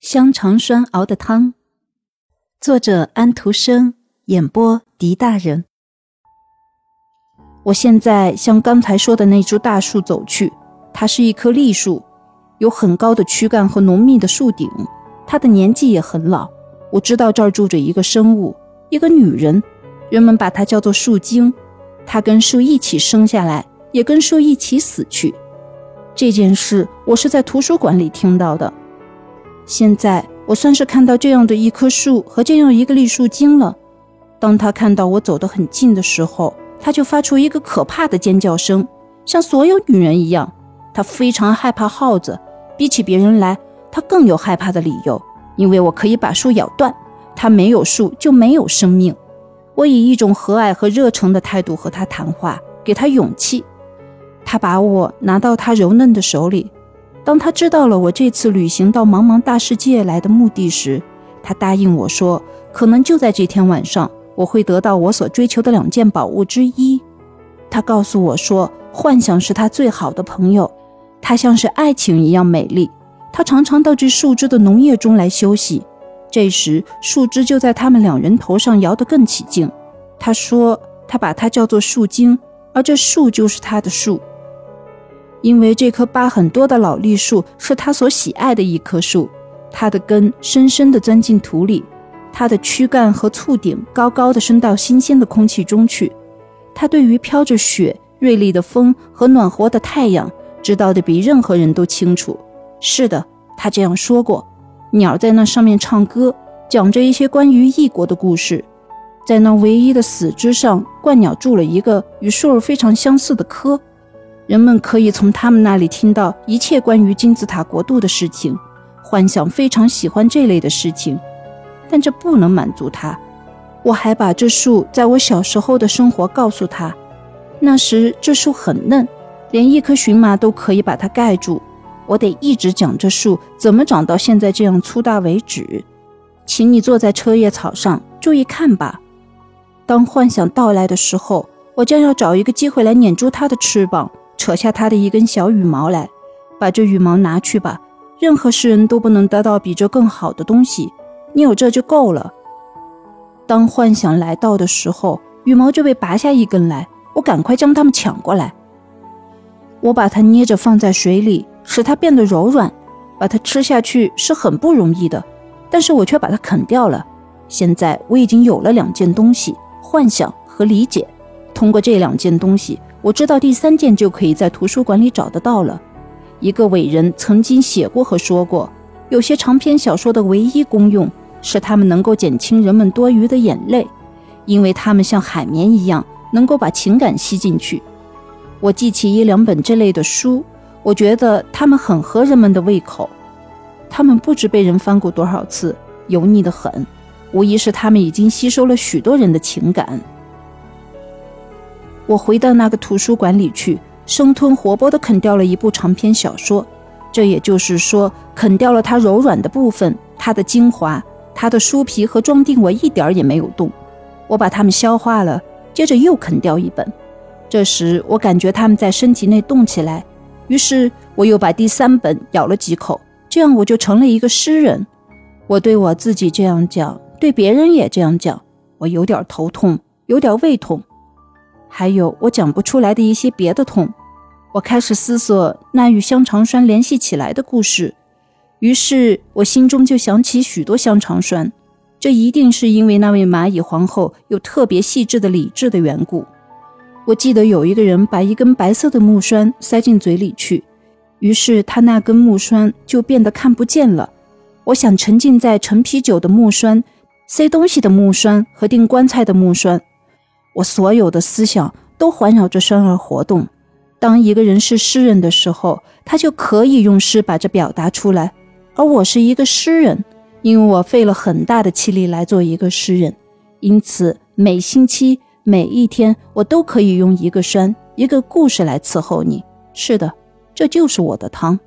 香肠栓熬的汤，作者安徒生，演播狄大人。我现在向刚才说的那株大树走去，它是一棵栗树，有很高的躯干和浓密的树顶。它的年纪也很老。我知道这儿住着一个生物，一个女人，人们把它叫做树精。它跟树一起生下来，也跟树一起死去。这件事我是在图书馆里听到的。现在我算是看到这样的一棵树和这样一个栗树精了。当他看到我走得很近的时候，他就发出一个可怕的尖叫声，像所有女人一样。他非常害怕耗子，比起别人来，他更有害怕的理由，因为我可以把树咬断。他没有树就没有生命。我以一种和蔼和热诚的态度和他谈话，给他勇气。他把我拿到他柔嫩的手里。当他知道了我这次旅行到茫茫大世界来的目的时，他答应我说，可能就在这天晚上，我会得到我所追求的两件宝物之一。他告诉我说，幻想是他最好的朋友，它像是爱情一样美丽。他常常到这树枝的浓叶中来休息，这时树枝就在他们两人头上摇得更起劲。他说，他把它叫做树精，而这树就是他的树。因为这棵疤很多的老栗树是他所喜爱的一棵树，它的根深深地钻进土里，它的躯干和簇顶高高的升到新鲜的空气中去。它对于飘着雪、锐利的风和暖和的太阳知道的比任何人都清楚。是的，他这样说过。鸟在那上面唱歌，讲着一些关于异国的故事。在那唯一的死枝上，鹳鸟筑了一个与树儿非常相似的窠。人们可以从他们那里听到一切关于金字塔国度的事情，幻想非常喜欢这类的事情，但这不能满足他。我还把这树在我小时候的生活告诉他，那时这树很嫩，连一棵荨麻都可以把它盖住。我得一直讲这树怎么长到现在这样粗大为止。请你坐在车叶草上，注意看吧。当幻想到来的时候，我将要找一个机会来捻住它的翅膀。扯下他的一根小羽毛来，把这羽毛拿去吧。任何世人都不能得到比这更好的东西，你有这就够了。当幻想来到的时候，羽毛就被拔下一根来，我赶快将它们抢过来。我把它捏着放在水里，使它变得柔软。把它吃下去是很不容易的，但是我却把它啃掉了。现在我已经有了两件东西：幻想和理解。通过这两件东西。我知道第三件就可以在图书馆里找得到了。一个伟人曾经写过和说过，有些长篇小说的唯一功用是它们能够减轻人们多余的眼泪，因为它们像海绵一样能够把情感吸进去。我记起一两本这类的书，我觉得它们很合人们的胃口。它们不知被人翻过多少次，油腻得很。无疑是它们已经吸收了许多人的情感。我回到那个图书馆里去，生吞活剥地啃掉了一部长篇小说，这也就是说，啃掉了它柔软的部分，它的精华，它的书皮和装订，我一点儿也没有动。我把它们消化了，接着又啃掉一本。这时我感觉它们在身体内动起来，于是我又把第三本咬了几口，这样我就成了一个诗人。我对我自己这样讲，对别人也这样讲。我有点头痛，有点胃痛。还有我讲不出来的一些别的痛，我开始思索那与香肠栓联系起来的故事，于是我心中就想起许多香肠栓，这一定是因为那位蚂蚁皇后有特别细致的理智的缘故。我记得有一个人把一根白色的木栓塞进嘴里去，于是他那根木栓就变得看不见了。我想沉浸在陈啤酒的木栓、塞东西的木栓和钉棺材的木栓。我所有的思想都环绕着生而活动。当一个人是诗人的时候，他就可以用诗把这表达出来。而我是一个诗人，因为我费了很大的气力来做一个诗人，因此每星期每一天我都可以用一个山、一个故事来伺候你。是的，这就是我的汤。